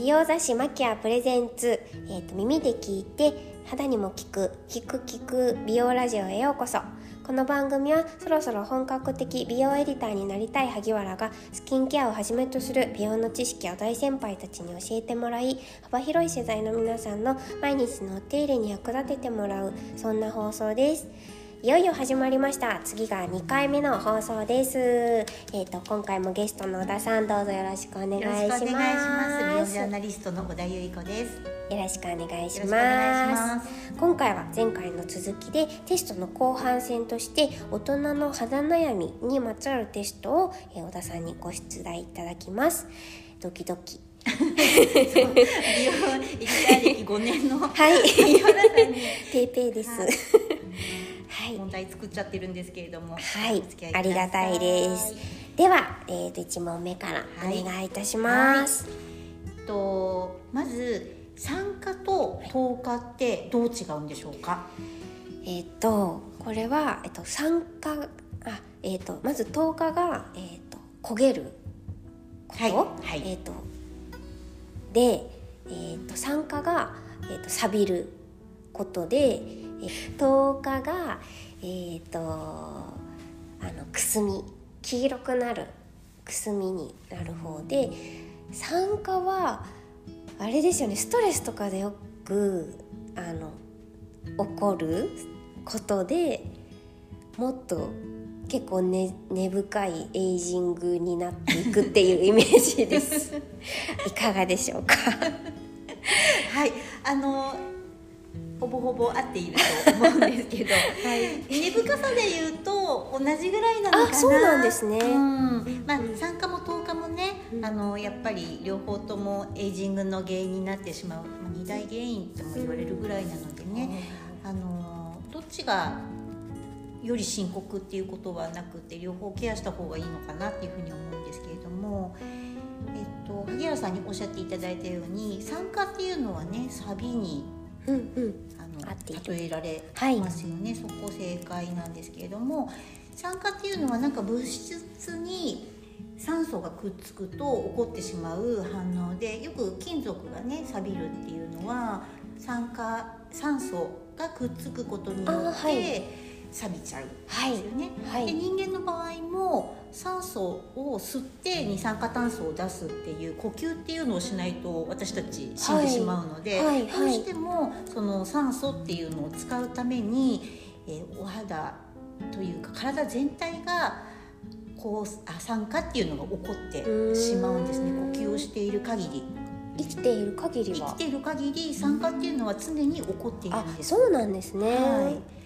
美容雑誌マキアプレゼンツ、えーと、耳で聞いて肌にも効く聞く聞く美容ラジオへようこそ。この番組はそろそろ本格的美容エディターになりたい萩原がスキンケアをはじめとする美容の知識を大先輩たちに教えてもらい幅広い世代の皆さんの毎日のお手入れに役立ててもらうそんな放送です。いよいよ始まりました。次が2回目の放送です。えっ、ー、と今回もゲストの小田さんどうぞよろしくお願いします。お願いしますジャーナリストの小田由衣子です。よろしくお願いします。今回は前回の続きでテストの後半戦として大人の肌悩みにまつわるテストを小田さんにご出題いただきます。ドキドキ。美容液体歴5年の。はい。ペイペイです、はい問題作っちゃってるんですけれども。はい。ありがたいです。では、えーと、1問目からお願いいたします、はい。はい、とまず酸化と糖化ってどう違うんでしょうか？えっ、ー、とこれは、えーと、酸化あ、えーと、まず糖化が、えー、と焦げること、はい。はい、えー、とで、えー、と酸化が、えー、と錆びることで、えー、糖化が、えーと、あのくすみ。黄色くなるくすみになる方で酸化はあれですよね。ストレスとかでよくあの起こることでもっと結構根、根深いエイジングになっていくっていうイメージです。いかがでしょうか？はい。あのほぼほぼ合っていると思うんですけど、はい、根深さで言うと同じぐらいなのかな？そうなんですね、うん、まあ酸化も糖化もね、うん、あのやっぱり両方ともエイジングの原因になってしまう、まあ、二大原因とも言われるぐらいなのでね、うん、あのどっちがより深刻っていうことはなくて両方ケアした方がいいのかなっていうふうに思うんですけれども。えっと、萩原さんにおっしゃっていただいたように酸化っていうのはねサビにうんうん、あの例えられますよね、はい、そこ正解なんですけれども酸化っていうのはなんか物質に酸素がくっつくと起こってしまう反応でよく金属がね錆びるっていうのは酸化酸素がくっつくことによって錆びちゃうですよね。はい、で人間の場合も酸素を吸って二酸化炭素を出すっていう呼吸っていうのをしないと私たち死んでしまうので、はいはい、どうしてもその酸素っていうのを使うために、えー、お肌というか体全体がこうあ酸化っていうのが起こってしまうんですね呼吸をしている限り。生きている限りは生きている限り酸化っていうのは常に起こっているんです。そうなんですね。はい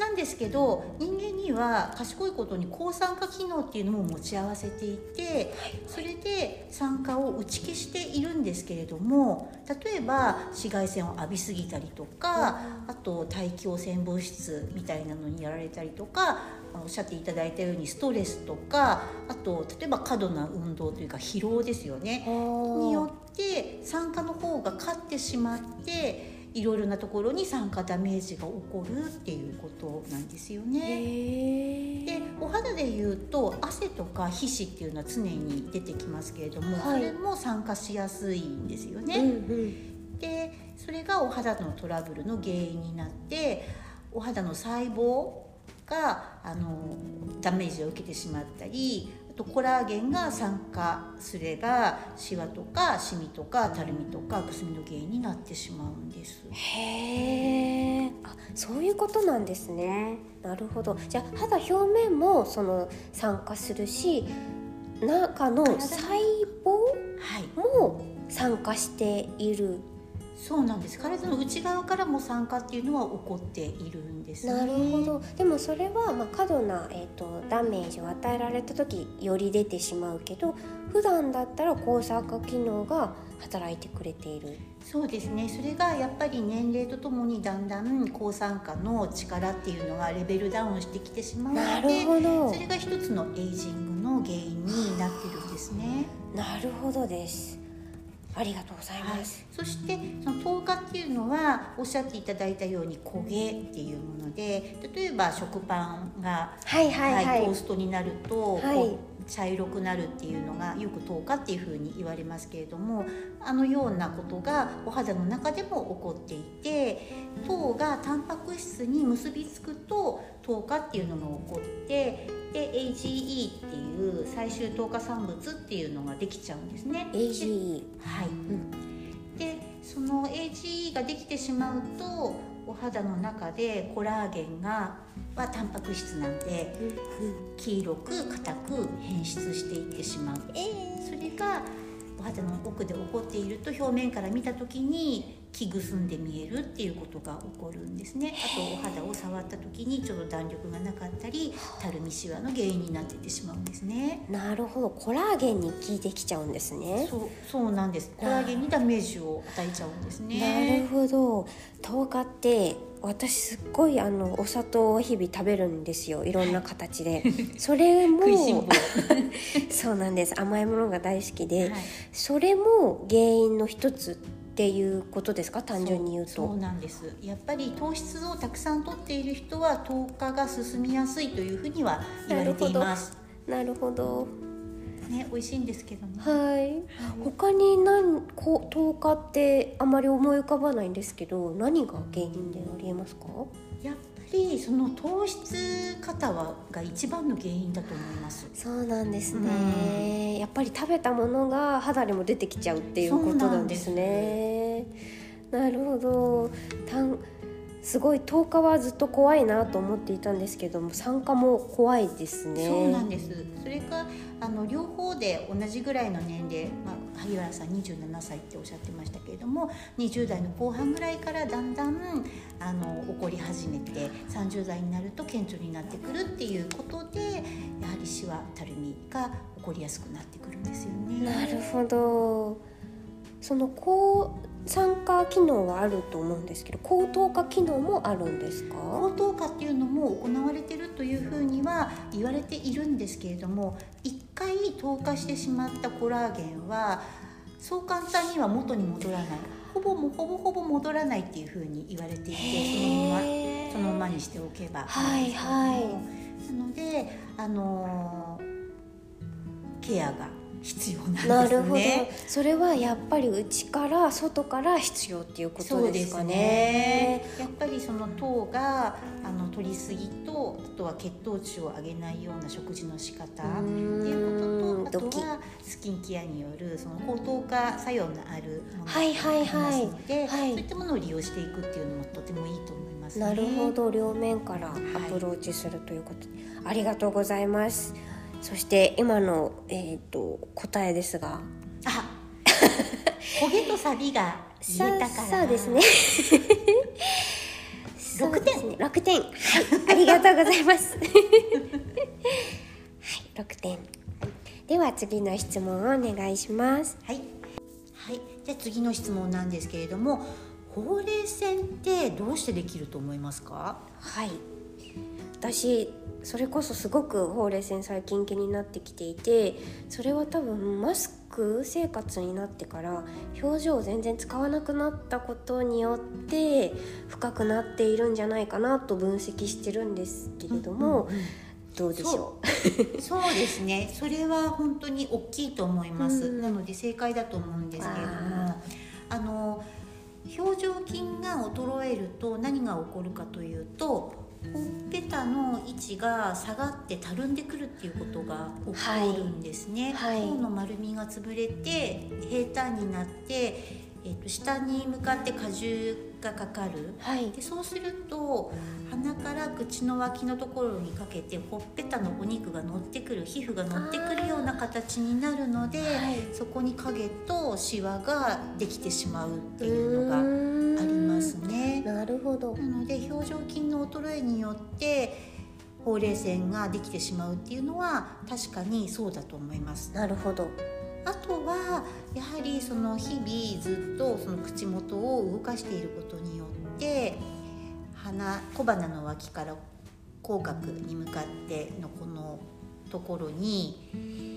なんですけど人間には賢いことに抗酸化機能っていうのも持ち合わせていてそれで酸化を打ち消しているんですけれども例えば紫外線を浴びすぎたりとかあと大気汚染物質みたいなのにやられたりとかおっしゃっていただいたようにストレスとかあと例えば過度な運動というか疲労ですよね。によって酸化の方が勝ってしまっていろいろなところに酸化ダメージが起こるっていうことなんですよね。でお肌でいうと汗とか皮脂っていうのは常に出てきますけれども、はい、それも酸化しやすいんですよね。うんうん、でそれがお肌のトラブルの原因になってお肌の細胞があのダメージを受けてしまったりとコラーゲンが酸化すればシワとかシミとかたるみとかくすみの原因になってしまうんです。へえあそういうことなんですね。なるほど。じゃあ肌表面もその酸化するし中の細胞も酸化しているそうなんです。体の内側からも酸化っていうのは起こっているんです、ね、なるほど。でもそれはまあ過度な、えーと、ダメージを与えられた時より出てしまうけど普段だったら抗酸化機能が働いてくれている。そうですね。それがやっぱり年齢とともにだんだん抗酸化の力っていうのがレベルダウンしてきてしまうのでなるほど。それが一つのエイジングの原因になってるんですね。なるほどですありがとうございます、はい、そしてその糖化っていうのはおっしゃっていただいたように焦げっていうもので例えば食パンが、はいはいはい、トーストになると、はい、茶色くなるっていうのがよく糖化っていうふうに言われますけれどもあのようなことがお肌の中でも起こっていて糖がタンパク質に結びつくと糖化っていうのが起こってで AGE っていう最終糖化産物っていうのができちゃうんですね。AGE はい、うん、でその AGE ができてしまうとお肌の中でコラーゲンがはタンパク質なんで、黄色く硬く変質していってしまう、それがお肌の奥で起こっていると表面から見た時に気ぐすんで見えるっていうことが起こるんですね。あとお肌を触った時にちょっと弾力がなかったりたるみしわの原因になっててしまうんですね。なるほど。コラーゲンに効いてきちゃうんですね。そうそうなんです。コラーゲンにダメージを与えちゃうんですね。なるほど。10日って私すっごいあのお砂糖を日々食べるんですよ。いろんな形で。それも そうなんです。甘いものが大好きで、はい、それも原因の一つっていうことですか？単純に言うと。そうなんです。やっぱり糖質をたくさんとっている人は糖化が進みやすいというふうには言われています。なるほど。ね美味しいんですけどね。はい、他に何こ糖化ってあまり思い浮かばないんですけど何が原因でありえますか？やっりその糖質過はが一番の原因だと思います。そうなんですね、うん、やっぱり食べたものが肌にも出てきちゃうっていうことなんですね。なるほど。たんすごい10日はずっと怖いなと思っていたんですけども酸化も怖いですね。そうなんです。それかあの両方で同じぐらいの年齢、まあ、萩原さん27歳っておっしゃってましたけれども20代の後半ぐらいからだんだんあの起こり始めて30代になると顕著になってくるっていうことでやはりシワたるみが起こりやすくなってくるんですよね。なるほどその抗酸化機能はあると思うんですけど高糖化機能もあるんですか？高糖化っていうのも行われてるというふうには言われているんですけれども一回糖化してしまったコラーゲンはそう簡単には元に戻らない。ほぼもほぼほぼ戻らないっていうふうに言われていてそのままそのままにしておけば。はいはい。なのであのケアが必要なんですね。なるほど。それはやっぱり内から外から必要っていうことですかね。ねやっぱりその糖があの取りすぎとあとは血糖値を上げないような食事の仕方っていうこととあとはスキンケアによるその高糖化作用のあるものがありますので、はい、そういったものを利用していくっていうのもとてもいいと思います、ね、なるほど両面からアプローチするということ、はい、ありがとうございます。そして今の、えーと、答えですが。あ焦げとサビが言えたから。そうですね。6点。六点。はいありがとうございます。はい六点。では次の質問をお願いします。はい、はい、じゃ次の質問なんですけれどもほうれい線ってどうしてできると思いますか？はい私それこそすごくほうれい線最近気になってきていてそれは多分マスク生活になってから表情を全然使わなくなったことによって深くなっているんじゃないかなと分析してるんですけれども、うんうんうん。どうでしょう？そう。ですね。それは本当に大きいと思います、うん、なので正解だと思うんですけれどもあの表情筋が衰えると何が起こるかというとほっぺたの位置が下がってたるんでくるっていうことが起こるんですね。はい、の丸みが潰れて平坦になって、えーと、下に向かって荷重がかかる、はい、でそうすると鼻から口の脇のところにかけてほっぺたのお肉が乗ってくる皮膚が乗ってくるような形になるので、はい、そこに影とシワができてしまうっていうのがますね。なるほどなので表情筋の衰えによってほうれい線ができてしまうっていうのは確かにそうだと思います。なるほどあとはやはりその日々ずっとその口元を動かしていることによって鼻小鼻の脇から口角に向かってのこのところに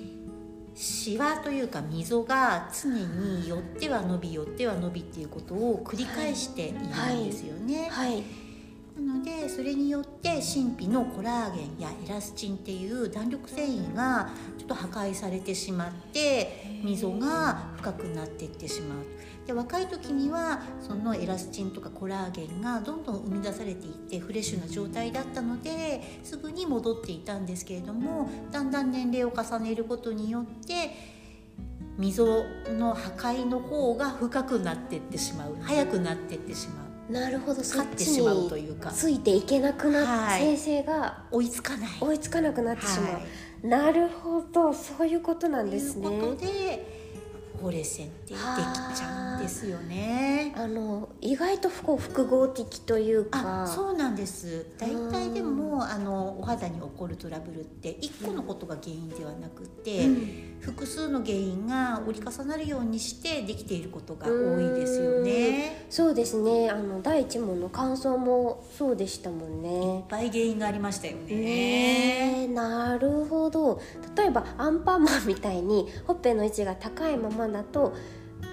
シワというか溝が常に寄っては伸び寄っては伸びっていうことを繰り返しているんですよね。はいはい、なのででそれによって神秘のコラーゲンやエラスチンっていう弾力繊維がちょっと破壊されてしまって溝が深くなっていってしまう。で若い時にはそのエラスチンとかコラーゲンがどんどん生み出されていってフレッシュな状態だったのですぐに戻っていたんですけれどもだんだん年齢を重ねることによって溝の破壊の方が深くなっていってしまう早くなっていってしまう。なるほど。勝ってしまうというか。ついていけなくなって、はい、生が追いつかない。追いつかなくなってしまう、はい、なるほど。そういうことなんですね。ということでほうれい線ってできちゃうんですよね。あの意外と複合的というか。そうなんです。大体でもあのお肌に起こるトラブルって一個のことが原因ではなくて、うん、複数の原因が折り重なるようにしてできていることが多いですよね。うそうですね。あの第一問の感想もそうでしたもんね。いっぱい原因がありましたよね。ねなるほど。例えばアンパンマンみたいにほっぺの位置が高いままだと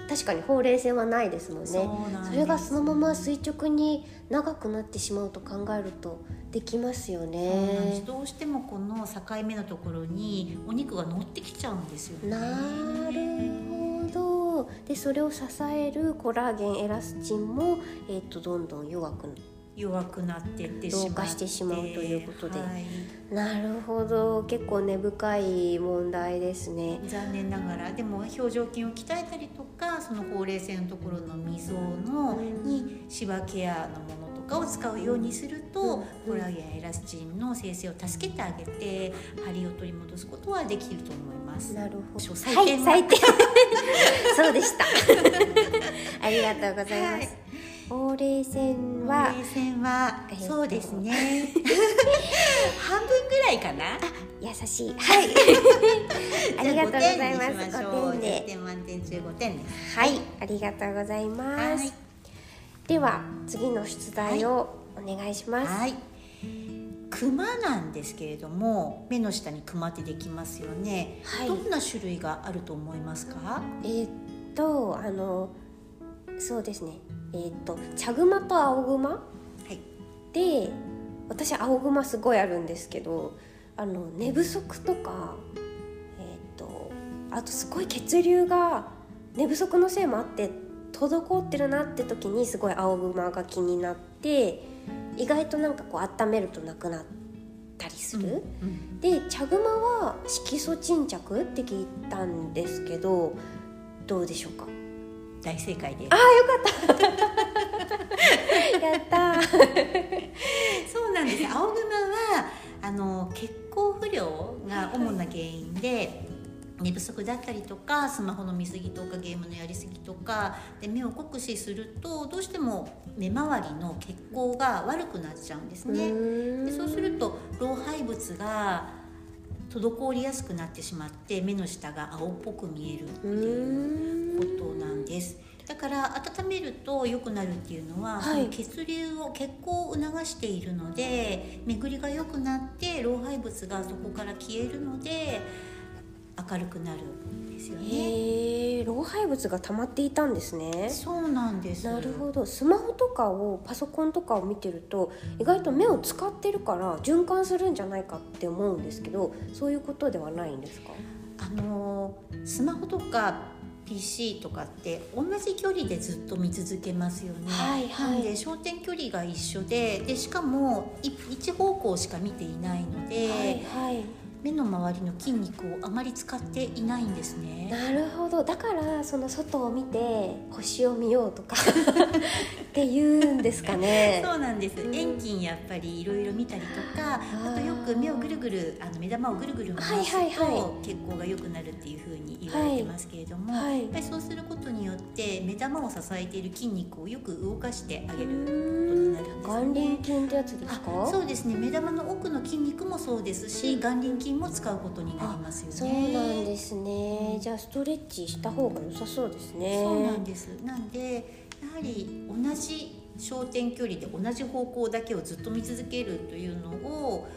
確かにほうれい線はないですもんねそれがそのまま垂直に長くなってしまうと考えるとできますよね。どうしてもこの境目のところにお肉が乗ってきちゃうんですよね。なるほど。でそれを支えるコラーゲンエラスチンも、えーと、とどんどん弱く弱くなってってしましてしまうということで、はい、なるほど。結構根深い問題ですね。残念ながら。でも表情筋を鍛えたりとかそのほうれい線のところの溝の、にシワケアのものとかを使うようにすると、うん、コラーゲンエラスチンの生成を助けてあげて張りを取り戻すことはできると思います。なるほど。採点、はい、採点。そうでした。ありがとうございます。はい。ほうれい線は。ほうれい線は、えー、そうですね。半分ぐらいかな？優しい。はい。ありがとうございます。5点で。点満点中5点です。はい。ありがとうございます、では次の出題をお願いします、はい。クマなんですけれども目の下にクマってできますよね、はい、どんな種類があると思いますか？えー、っとあのそうですね。えー、っと茶熊と青熊、はい、で私青熊すごいあるんですけどあの寝不足とか、えー、っとあとすごい血流が寝不足のせいもあって滞ってるなって時にすごい青熊が気になって意外となんかこう温めるとなくなったりする、うんうん、で茶熊は色素沈着って聞いたんですけどどうでしょうか？大正解で。ああよかった。やった そうなんです。青熊はあの血行不良が主な原因で、寝不足だったりとかスマホの見過ぎとかゲームのやりすぎとかで目を酷使するとどうしても目周りの血行が悪くなっちゃうんですね。でそうすると老廃物が滞りやすくなってしまって目の下が青っぽく見えるっていうことなんです。だから温めると良くなるっていうのは、はい、血流を血行を促しているので巡りが良くなって老廃物がそこから消えるので明るくなるんですよね。老廃物が溜まっていたんですね。そうなんです。なるほど。スマホとかをパソコンとかを見てると意外と目を使ってるから循環するんじゃないかって思うんですけど、そういうことではないんですか？あのスマホとか PC とかって同じ距離でずっと見続けますよね。はいはい、なんで焦点距離が一緒ででしかも一方向しか見ていないので、はいはい、目の周りの筋肉をあまり使っていないんですね。なるほど。だからその外を見て星を見ようとか って言うんですかね。そうなんです、うん、遠近やっぱりいろいろ見たりとかあとよく目をぐるぐるあの目玉をぐるぐる回すと、はいはいはい、血行が良くなるっていうふうに言われてますけれども、はい、やっぱりそうすることによって目玉を支えている筋肉をよく動かしてあげることになるんです、ね、眼輪筋ってやつですか？そうですね目玉の奥の筋肉もそうですし眼輪筋筋も使うことになりますよね。そうなんですね。じゃあストレッチした方が良さそうですね。そうなんです。なんでやはり同じ焦点距離で同じ方向だけをずっと見続けるというのを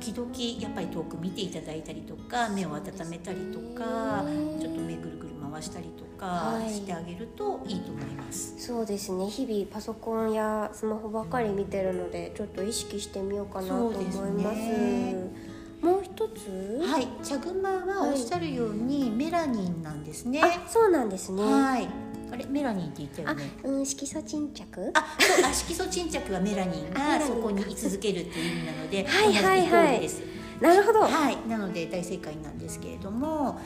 時々やっぱり遠く見ていただいたりとか目を温めたりとかちょっと目ぐるぐる回したりとかしてあげるといいと思います、はい、そうですね。日々パソコンやスマホばっかり見てるのでちょっと意識してみようかなと思います。もう一つ？はい。茶グマはおっしゃるようにメラニンなんですね、はい、そうなんですね。はいあれメラニンって言ったよね。うん色素沈着。あ、そうあ色素沈着はメラニンがそこに居続けるっていう意味なので、はいはいはい。なるほど。はい。なので大正解なんですけれども、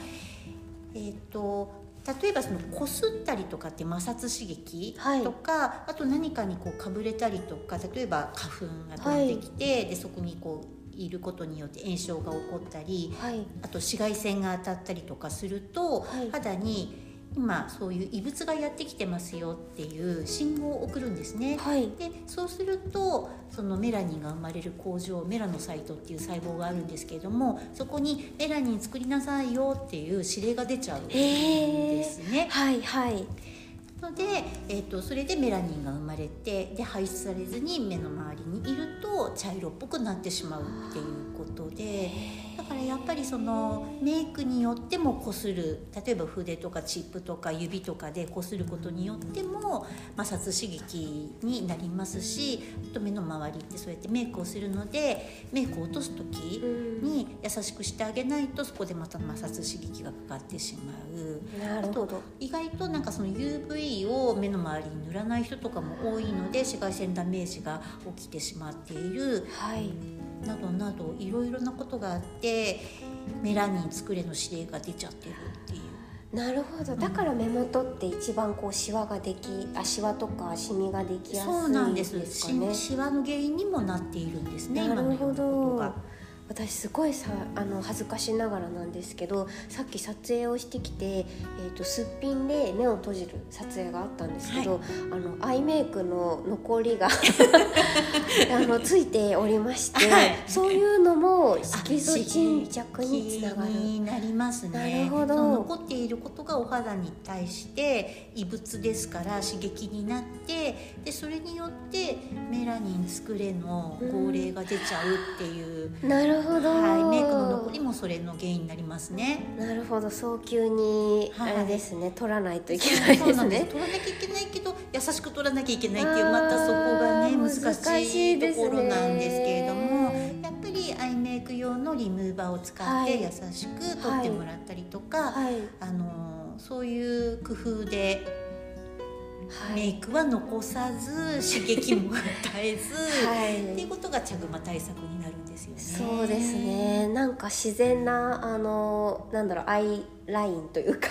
えっ、ー、と例えばそのこすったりとかって摩擦刺激とか、はい、あと何かにこうかぶれたりとか例えば花粉が飛んできて、はい、でそこにこういることによって炎症が起こったり、はい、あと紫外線が当たったりとかすると、肌に今そういう異物がやってきてますよっていう信号を送るんですね。はい、でそうするとそのメラニンが生まれる工場メラノサイトっていう細胞があるんですけれどもそこにメラニン作りなさいよっていう指令が出ちゃうんですね。はいはいので、えーと、それでメラニンが生まれてで排出されずに目の周りにいると茶色っぽくなってしまうっていうことでだからやっぱりそのメイクによってもこする例えば筆とかチップとか指とかでこすることによっても摩擦刺激になりますしあと目の周りってそうやってメイクをするのでメイクを落とす時に優しくしてあげないとそこでまた摩擦刺激がかかってしまう。なるほど意外となんかその UV を目の周りに塗らない人とかも多いので紫外線ダメージが起きてしまっている。はいなどなどいろいろなことがあってメラニン作れの指令が出ちゃってるっていう。なるほどだから目元って一番こうシワができあシワとかシミができやすいんですかねそうなんですシワの原因にもなっているんですねなるほど私すごいさあの恥ずかしながらなんですけどさっき撮影をしてきて、えーと、すっぴんで目を閉じる撮影があったんですけど、はい、あのアイメイクの残りが あのついておりまして、はい、そういうのも色素沈着につながる。になりますね。なるほど。残っていることがお肌に対して異物ですから刺激になってでそれによってメラニン作れの号令が出ちゃうっていう、うん、なるほど、はい、メイクの残りもそれの原因になりますね。なるほど早急にあれですね、はい、取らないといけないですね。取らなきゃいけないけど優しく取らなきゃいけないっていうまたそこがね難しいところなんですけれども、やっぱりアイメイク用のリムーバーを使って優しく取ってもらったりとか、はい、あのそういう工夫ではい、メイクは残さず刺激も与えず、はい、っていうことが茶グ対策になるんですよね。そうですね。なんか自然なあのなんだろうアイラインというか。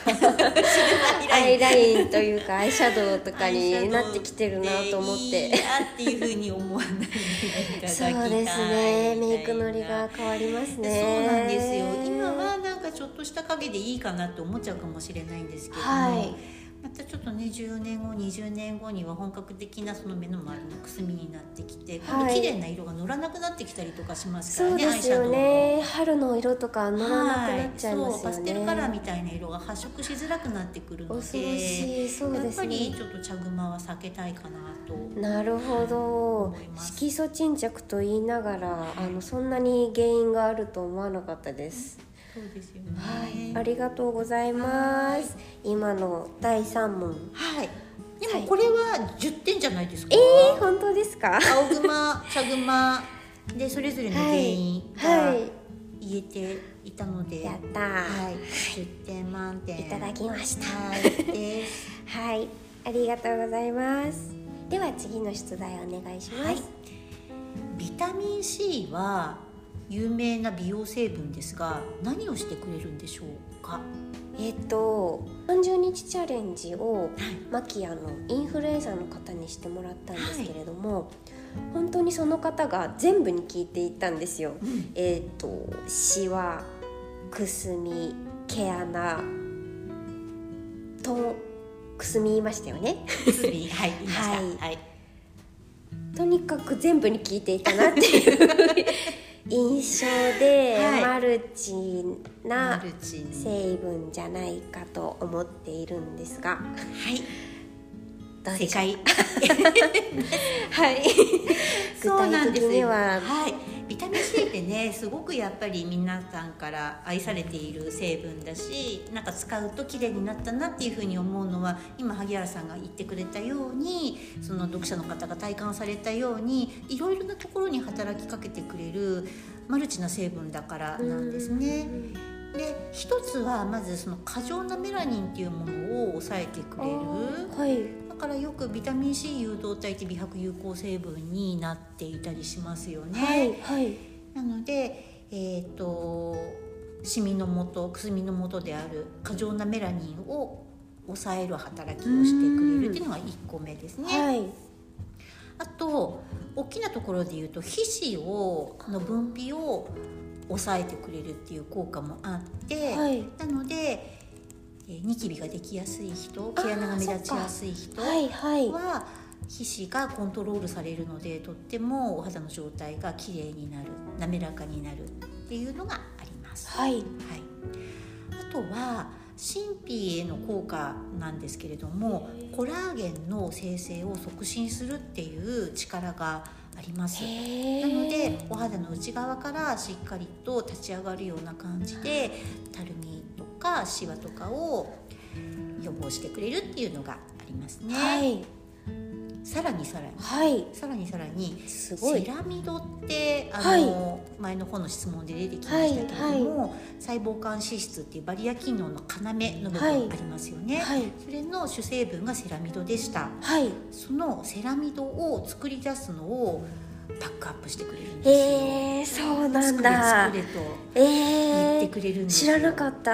アイライン。というかアイシャドウとかになってきてるなと思って。っていうふうに思わないそうですね。メイクのりが変わりますね。そうなんですよ。今はなんかちょっとした影でいいかなって思っちゃうかもしれないんですけども、はいまたちょっとね10年後20年後には本格的なその目の周りのくすみになってきて今度綺麗な色が乗らなくなってきたりとかしますからね、そうですよね。春の色とか乗らなくなっちゃいますよね、はい、パステルカラーみたいな色が発色しづらくなってくるので恐ろしいそうです、ね、やっぱりちょっと茶熊は避けたいかなとなるほど。色素沈着と言いながらあのそんなに原因があると思わなかったです、うんそうですよね。はい、ありがとうございます。今の第三問。はい。でもこれは十点じゃないですか？ええー、本当ですか？青熊、茶熊でそれぞれの原因が言えていたので、やったはい、十点満点いただきました。はい。はい、ありがとうございます。では次の出題お願いします。はい、ビタミン C は有名な美容成分ですが何をしてくれるんでしょうか？えっと30日チャレンジを、マキアのインフルエンザの方にしてもらったんですけれども、はい、本当にその方が全部に聞いていったんですよ。うん、えっとシワくすみ毛穴とくすみ言いましたよね。くすみ。はい。はい、はい、とにかく全部に聞いていたなっていうルチな成分じゃないかと思っているんですが。はい。正解。はい。具体的には、はい。ビタミン C ってねすごくやっぱり皆さんから愛されている成分だしなんか使うと綺麗になったなっていうふうに思うのは今萩原さんが言ってくれたようにその読者の方が体感されたようにいろいろなところに働きかけてくれるマルチな成分だからなんですね。で一つはまずその過剰なメラニンっていうものを抑えてくれる、はい、だからよくビタミン C 誘導体って美白有効成分になっていたりしますよね。はい、はい、なので、えーと、シミの元くすみの元である過剰なメラニンを抑える働きをしてくれるっていうのが1個目ですね。はい、あと大きなところで言うと皮脂をの分泌を抑えてくれるっていう効果もあって、はい、なので、えー、ニキビができやすい人毛穴が目立ちやすい人は、はいはい、皮脂がコントロールされるのでとってもお肌の状態がきれいになる滑らかになるっていうのがあります。はい、はい、あとは神秘への効果なんですけれどもコラーゲンの生成を促進するっていう力があります。なのでお肌の内側からしっかりと立ち上がるような感じでたるみとかシワとかを予防してくれるっていうのがありますね。はいさらにさらに、はい、さらにさらにすごい。セラミドってあの、はい、前の方の質問で出てきましたけれども、はい、細胞間脂質っていうバリア機能の要の部分ありますよね、それの主成分がセラミドでした、そのセラミドを作り出すのをバックアップしてくれるんですよ。えー、そうなんだ。作れ作れと言ってくれるんですよ、えー、知らなかった。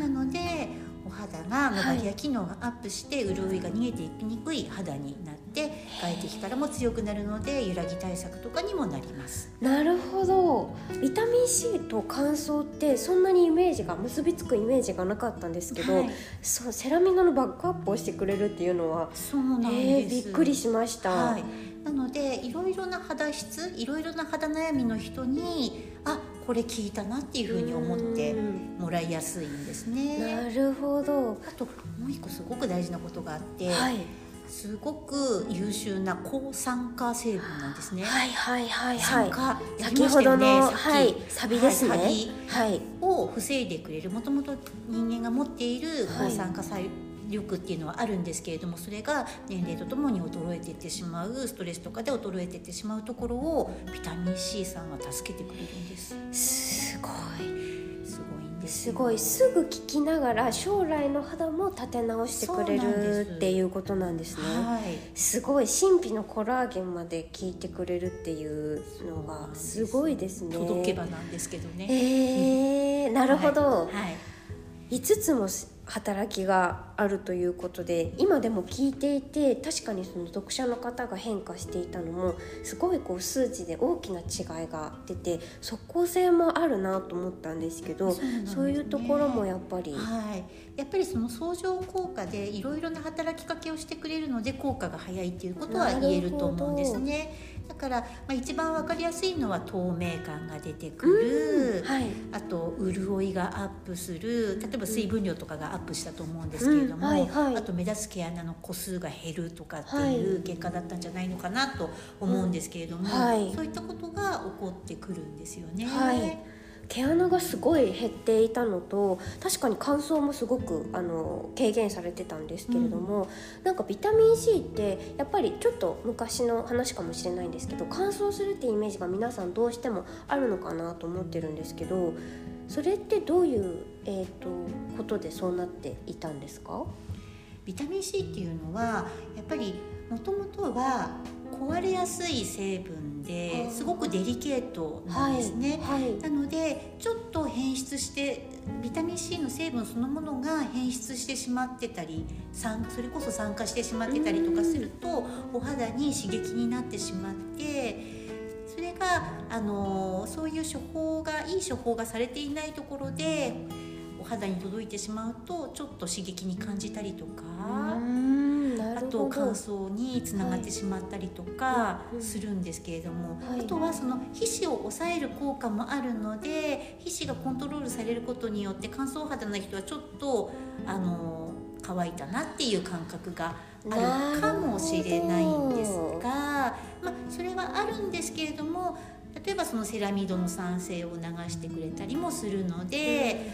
なのでお肌がのバリア機能がアップして、潤いが逃げていきにくい肌になって外敵からも強くなるので揺らぎ対策とかにもなります。なるほど。ビタミン C と乾燥ってそんなにイメージが結びつくイメージがなかったんですけど、はい、そうセラミドのバックアップをしてくれるっていうのはそうなんです、えー、びっくりしました、はい、なのでいろいろな肌質いろいろな肌悩みの人にあこれ聞いたなっていうふうに思ってもらいやすいんですね。なるほどあともう一個すごく大事なことがあって、はいすごく優秀な抗酸化成分なんですね。はいはいはいはい。酸化、先ほどの、はい、サビですね。はい、を防いでくれる。もともと人間が持っている抗酸化作力っていうのはあるんですけれどもそれが年齢とともに衰えていってしまうストレスとかで衰えていってしまうところをビタミン C さんは助けてくれるんです。すごい。すごいすぐ聞きながら将来の肌も立て直してくれるっていうことなんですね。はい、すごい神秘のコラーゲンまで聞いてくれるっていうのがすごいですね。届けばなんですけどね。えー、なるほど。はい、はい、5つも働きがあるということで今でも聞いていて確かにその読者の方が変化していたのもすごいこう数値で大きな違いが出て即効性もあるなと思ったんですけどそう、ね,、いうところもやっぱり。はいやっぱりその相乗効果でいろいろな働きかけをしてくれるので効果が早いっていうことは言えると思うんですね。だから、まあ、一番分かりやすいのは透明感が出てくる、はい、あと潤いがアップする。例えば水分量とかがアップしたと思うんですけれども、うんはいはい、あと目立つ毛穴の個数が減るとかっていう結果だったんじゃないのかなと思うんですけれども、はい、そういったことが起こってくるんですよね。はい毛穴がすごい減っていたのと確かに乾燥もすごくあの軽減されてたんですけれども、うん、なんかビタミン C ってやっぱりちょっと昔の話かもしれないんですけど乾燥するってイメージが皆さんどうしてもあるのかなと思ってるんですけどそれってどういう、えーと、ことでそうなっていたんですか？ビタミン C っていうのはやっぱりもともとは壊れやすい成分ですごくデリケートなんですね、はいはい、なのでちょっと変質してビタミン C の成分そのものが変質してしまってたりそれこそ酸化してしまってたりとかするとお肌に刺激になってしまってそれがあのそういう処方がいい処方がされていないところでお肌に届いてしまうとちょっと刺激に感じたりとか。あと乾燥につながってしまったりとかするんですけれども、はい、あとはその皮脂を抑える効果もあるので皮脂がコントロールされることによって乾燥肌の人はちょっとあの乾いたなっていう感覚があるかもしれないんですが、まあ、それはあるんですけれども例えばそのセラミドの酸性を流してくれたりもするので、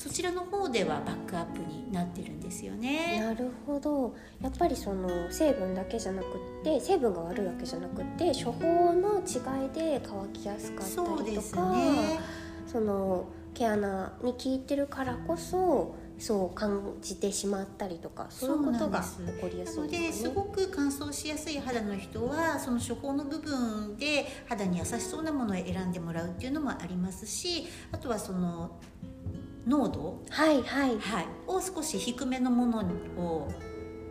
そちらの方ではバックアップになってるんですよね。なるほど。やっぱりその成分だけじゃなくって成分が悪いわけじゃなくって処方の違いで乾きやすかったりとか、ね、その毛穴に効いてるからこそそう感じてしまったりとかそういうことが起こりやすいです、ね、ですごく乾燥しやすい肌の人はその処方の部分で肌に優しそうなものを選んでもらうっていうのもありますしあとはその濃度、はいはい、はい、を少し低めのものを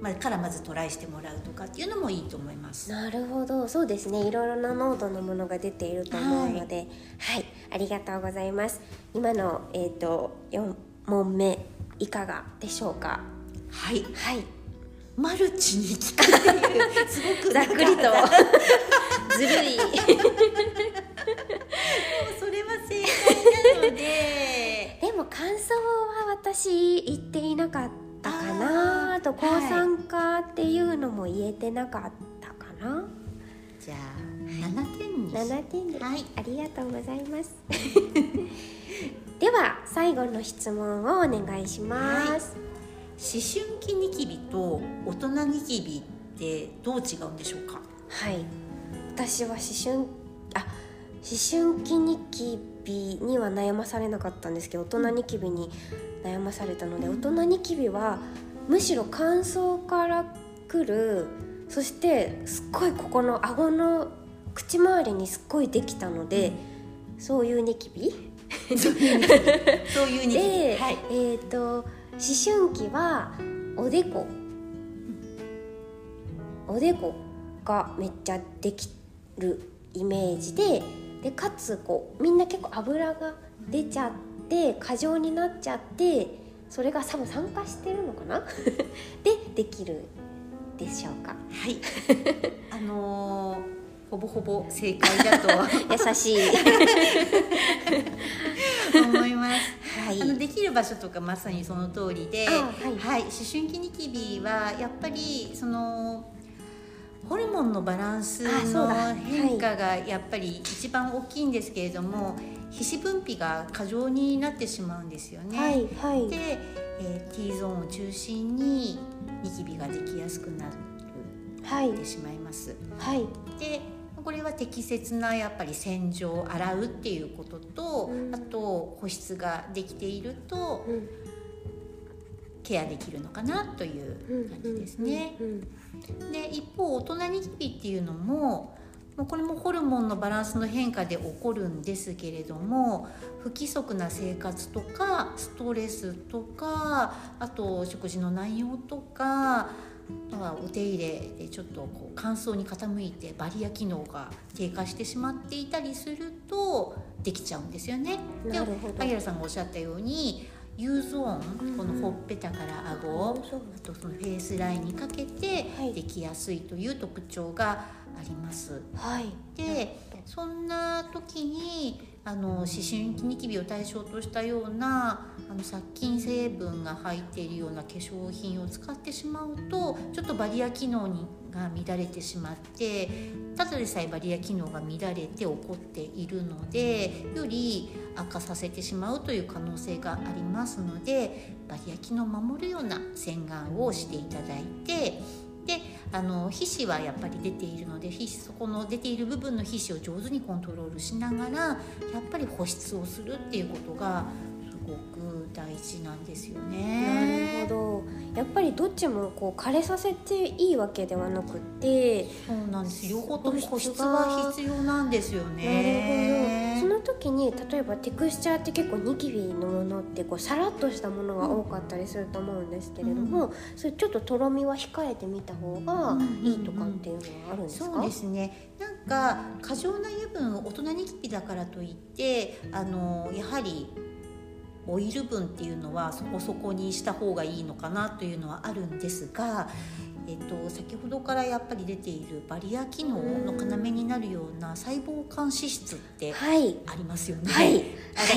まあ、からまずトライしてもらうとかっていうのもいいと思います。なるほど。そうですね。いろいろな濃度のものが出ていると思うので、はい、はい、ありがとうございます。今の、えーと、と4問目いかがでしょうか？はい。はい。マルチに聞くっていうすごくざっくりと。ずるい。それは正解なので感想は私言っていなかったかなと抗酸化っていうのも言えてなかったかな、はい、じゃあ7点に7点で、はい、ありがとうございます。では最後の質問をお願いします、はい、思春期ニキビと大人ニキビってどう違うんでしょうか？はい。私は思春あ思春期ニキビには悩まされなかったんですけど大人ニキビに悩まされたので大人ニキビはむしろ乾燥からくるそしてすっごいここの顎の口周りにすっごいできたので、そういうニキビ？そういうニキビ。で、はい、えっ、ー、と思春期はおでこ。おでこがめっちゃできるイメージででかつこうみんな結構油が出ちゃって過剰になっちゃってそれが多分酸化してるのかな？でできるでしょうか。はい。あのーほぼほぼ正解だと 優しい。思います、はい、あのできる場所とかまさにその通りで、はい、はい、思春期ニキビはやっぱりそのホルモンのバランスの変化がやっぱり一番大きいんですけれども、皮脂分泌が過剰になってしまうんですよね。はいはい、で、えー、T ゾーンを中心にニキビができやすくなる、はい、てしまいます。はい、でこれは適切なやっぱり洗浄洗うっていうことと、うん、あと保湿ができていると、うん、ケアできるのかなという感じですね。で一方大人ニキビっていうのもこれもホルモンのバランスの変化で起こるんですけれども不規則な生活とかストレスとかあと食事の内容とかお手入れでちょっとこう乾燥に傾いてバリア機能が低下してしまっていたりするとできちゃうんですよね。で萩原さんがおっしゃったように U ゾーン、このほっぺたから顎、あとそのフェイスラインにかけてできやすいという特徴があります。はい、でそんな時にあの思春期ニキビを対象としたようなあの殺菌成分が入っているような化粧品を使ってしまうとちょっとバリア機能にが乱れてしまってただでさえバリア機能が乱れて起こっているのでより悪化させてしまうという可能性がありますのでバリア機能を守るような洗顔をしていただいてであの皮脂はやっぱり出ているので皮脂そこの出ている部分の皮脂を上手にコントロールしながらやっぱり保湿をするっていうことがく大事なんですよね。なるほど。やっぱりどっちもこう枯れさせていいわけではなくてそうなんです。両方とも保湿が必要なんですよね。なるほど。その時に例えばテクスチャーって結構ニキビのものってこうさらっとしたものが多かったりすると思うんですけれども、うん、それちょっととろみは控えてみた方がいいとかっていうのはあるんですか、そうですね。なんか過剰な油分大人ニキビだからといってあのやはりオイル分っていうのはそこそこにした方がいいのかなというのはあるんですが、えっと、先ほどからやっぱり出ているバリア機能の要になるような細胞間脂質ってありますよね。はい、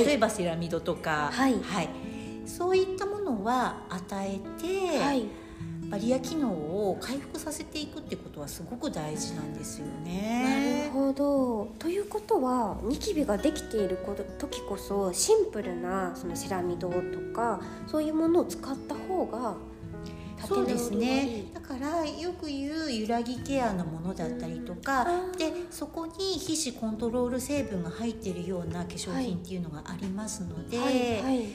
例えばセラミドとか、はい、はい、そういったものは与えて、はい、バリア機能を回復させていくってことはすごく大事なんですよね。なるほど。ということはニキビができている時こそシンプルなそのセラミドとかそういうものを使った方がそうですね。だからよく言う揺らぎケアのものだったりとかでそこに皮脂コントロール成分が入っているような化粧品っていうのがありますので、はいはい。はい、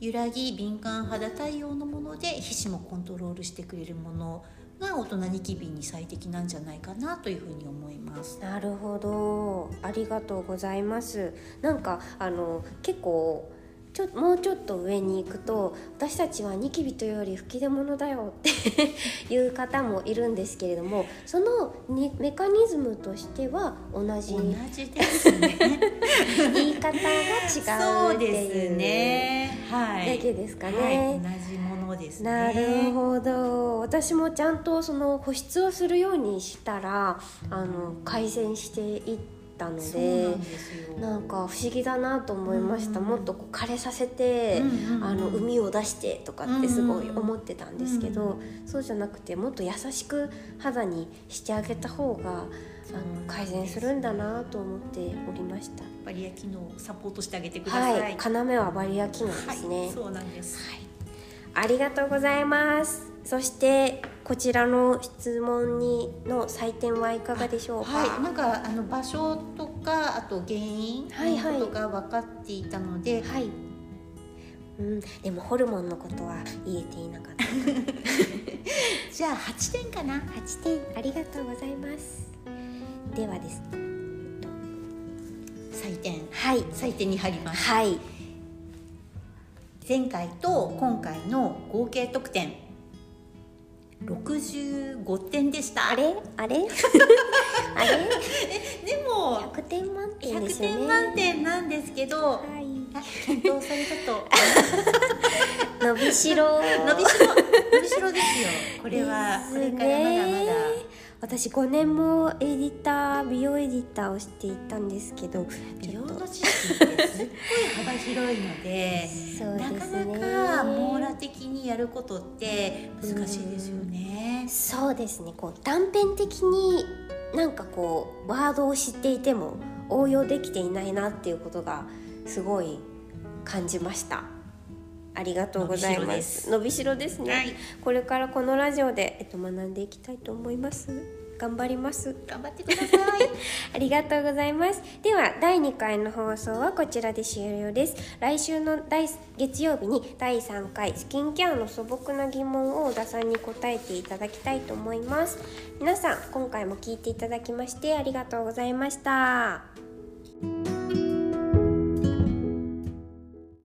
揺らぎ敏感肌対応のもので皮脂もコントロールしてくれるものが大人ニキビに最適なんじゃないかなというふうに思います。なるほど。ありがとうございます。なんかあの結構ちょもうちょっと上に行くと私たちはニキビというより吹き出物だよって いう方もいるんですけれどもそのにメカニズムとしては同じ同じですね。言い方が違うっていう。ね、はい、だけですかね、はい、同じものですね。なるほど。私もちゃんとその保湿をするようにしたらあの改善していってたのでなんか不思議だなと思いました、もっとこう枯れさせて、あの海を出してとかってすごい思ってたんですけど、そうじゃなくてもっと優しく肌にしてあげた方があの改善するんだなと思っておりました。バリア機能をサポートしてあげてください、はい、要はバリア機能ですね、はい、そうなんです、はい、ありがとうございますそしてこちらの質問にの採点はいかがでしょうか？はい、なんかあの場所とかあと原因とが分かっていたので、はい、はい、うん、でもホルモンのことは言えていなかった。じゃあ8点かな。8点ありがとうございます。ではです。採点はい採点に入ります。はい。前回と今回の合計得点65点でした。あれ？あれ？あれ？でも100点満点ですよね100点満点なんですけど、はい、検討されたと 伸びしろ。伸びしろ伸びしろですよ。これはこれからまだまだ私5年もエディター美容エディターをしていたんですけど美容の知識ってすっごい幅広いので ね、なかなか網羅的にやることって難しいですよね。うそうですねこう断片的になんかこうワードを知っていても応用できていないなっていうことがすごい感じました。ありがとうございます。伸びしろですね、はい、これからこのラジオで、えっと、学んでいきたいと思います。頑張ります。頑張ってください。ありがとうございます。では、第2回の放送はこちらで終了です。来週の月曜日に第3回スキンケアの素朴な疑問を小田さんに答えていただきたいと思います。皆さん、今回も聞いていただきましてありがとうございました。